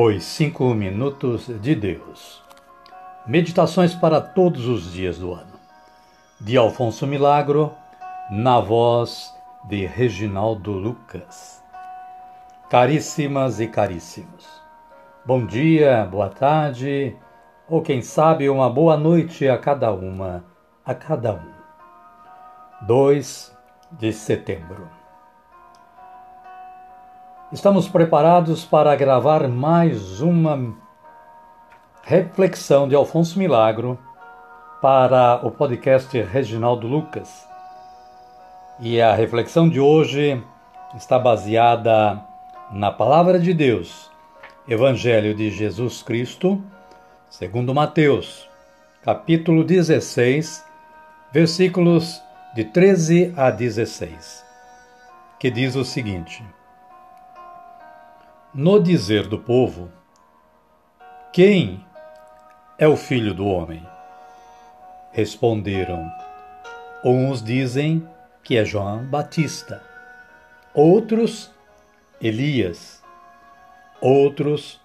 Os Cinco Minutos de Deus. Meditações para todos os dias do ano. De Alfonso Milagro, na voz de Reginaldo Lucas. Caríssimas e caríssimos, bom dia, boa tarde, ou quem sabe uma boa noite a cada uma, a cada um. 2 de setembro. Estamos preparados para gravar mais uma reflexão de Alfonso Milagro para o podcast Reginaldo Lucas. E a reflexão de hoje está baseada na Palavra de Deus, Evangelho de Jesus Cristo, segundo Mateus, capítulo 16, versículos de 13 a 16, que diz o seguinte: no dizer do povo, quem é o filho do homem? Responderam: Uns dizem que é João Batista, outros Elias, outros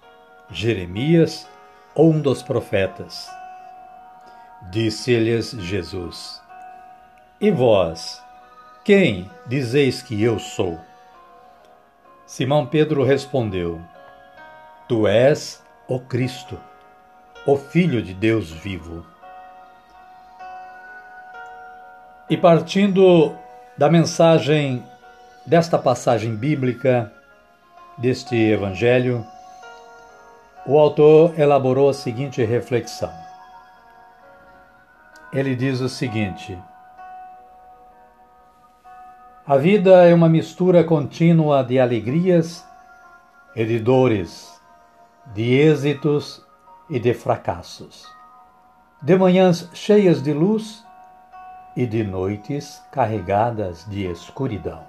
Jeremias ou um dos profetas. Disse-lhes Jesus: E vós, quem dizeis que eu sou? Simão Pedro respondeu: Tu és o Cristo, o Filho de Deus vivo. E partindo da mensagem desta passagem bíblica, deste Evangelho, o autor elaborou a seguinte reflexão. Ele diz o seguinte: a vida é uma mistura contínua de alegrias e de dores, de êxitos e de fracassos, de manhãs cheias de luz e de noites carregadas de escuridão.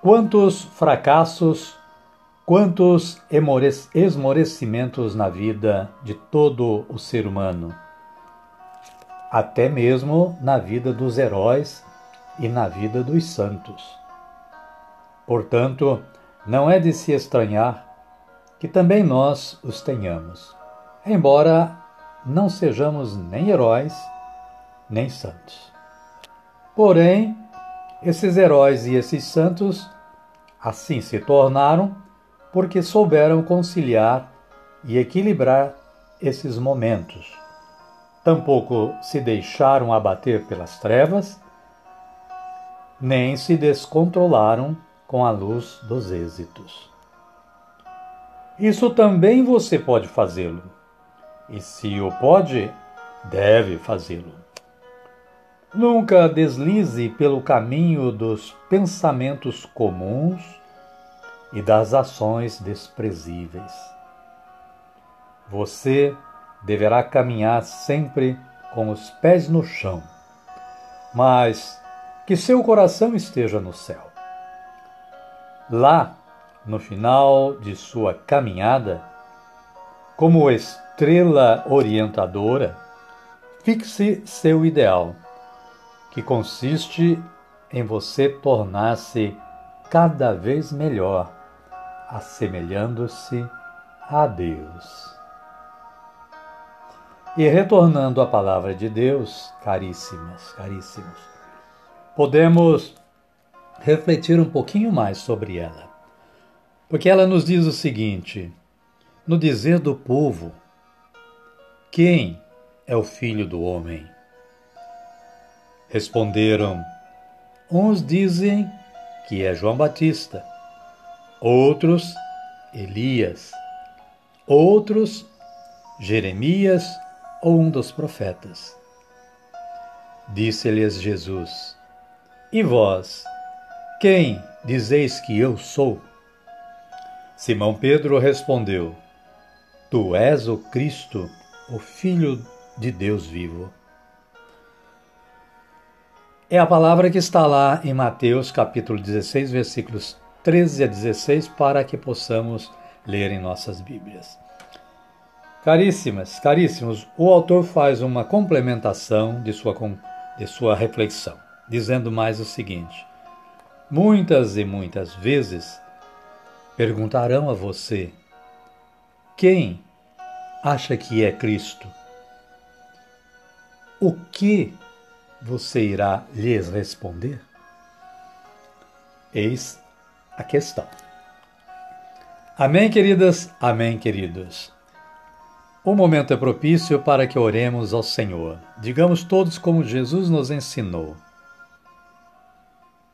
Quantos fracassos, quantos esmorecimentos na vida de todo o ser humano, até mesmo na vida dos heróis e na vida dos santos. Portanto, não é de se estranhar que também nós os tenhamos, embora não sejamos nem heróis nem santos. Porém, esses heróis e esses santos assim se tornaram porque souberam conciliar e equilibrar esses momentos. Tampouco se deixaram abater pelas trevas nem se descontrolaram com a luz dos êxitos. Isso também você pode fazê-lo. E se o pode, deve fazê-lo. Nunca deslize pelo caminho dos pensamentos comuns e das ações desprezíveis. Você deverá caminhar sempre com os pés no chão, mas que seu coração esteja no céu. Lá, no final de sua caminhada, como estrela orientadora, fixe seu ideal, que consiste em você tornar-se cada vez melhor, assemelhando-se a Deus. E retornando à palavra de Deus, caríssimas, caríssimos, podemos refletir um pouquinho mais sobre ela. Porque ela nos diz o seguinte: no dizer do povo, quem é o filho do homem? Responderam: uns dizem que é João Batista, outros Elias, outros Jeremias ou um dos profetas. Disse-lhes Jesus: e vós, quem dizeis que eu sou? Simão Pedro respondeu: Tu és o Cristo, o Filho de Deus vivo. É a palavra que está lá em Mateus capítulo 16, versículos 13 a 16, para que possamos ler em nossas Bíblias. Caríssimas, caríssimos, o autor faz uma complementação de sua, de sua reflexão dizendo mais o seguinte: Muitas e muitas vezes perguntarão a você: quem acha que é Cristo? O que você irá lhes responder? Eis a questão. Amém, queridas? Amém, queridos. O momento é propício para que oremos ao Senhor. Digamos todos como Jesus nos ensinou.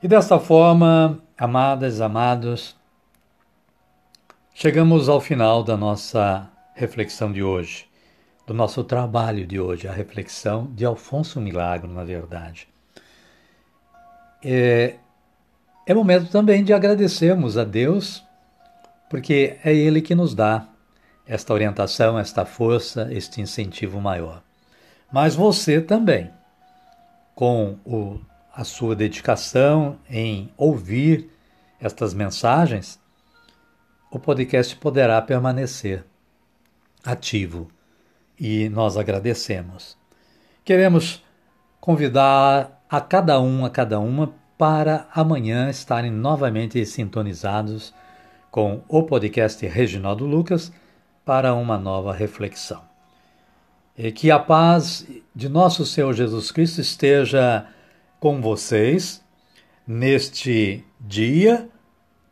E desta forma, amadas, amados, chegamos ao final da nossa reflexão de hoje, do nosso trabalho de hoje, a reflexão de Alfonso Milagro, na verdade. É, é momento também de agradecermos a Deus, porque é Ele que nos dá esta orientação, esta força, este incentivo maior. Mas você também, com o, a sua dedicação em ouvir estas mensagens, o podcast poderá permanecer ativo e nós agradecemos. Queremos convidar a cada um, a cada uma, para amanhã estarem novamente sintonizados com o podcast Reginaldo Lucas para uma nova reflexão. E que a paz de nosso Senhor Jesus Cristo esteja com vocês neste dia,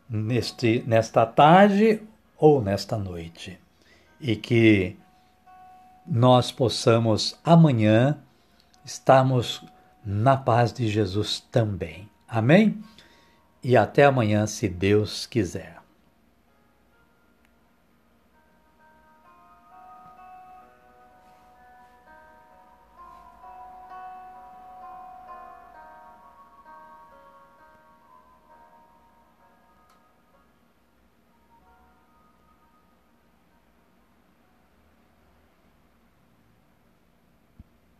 neste, nesta tarde ou nesta noite. E que nós possamos amanhã estarmos na paz de Jesus também. Amém? E até amanhã, se Deus quiser.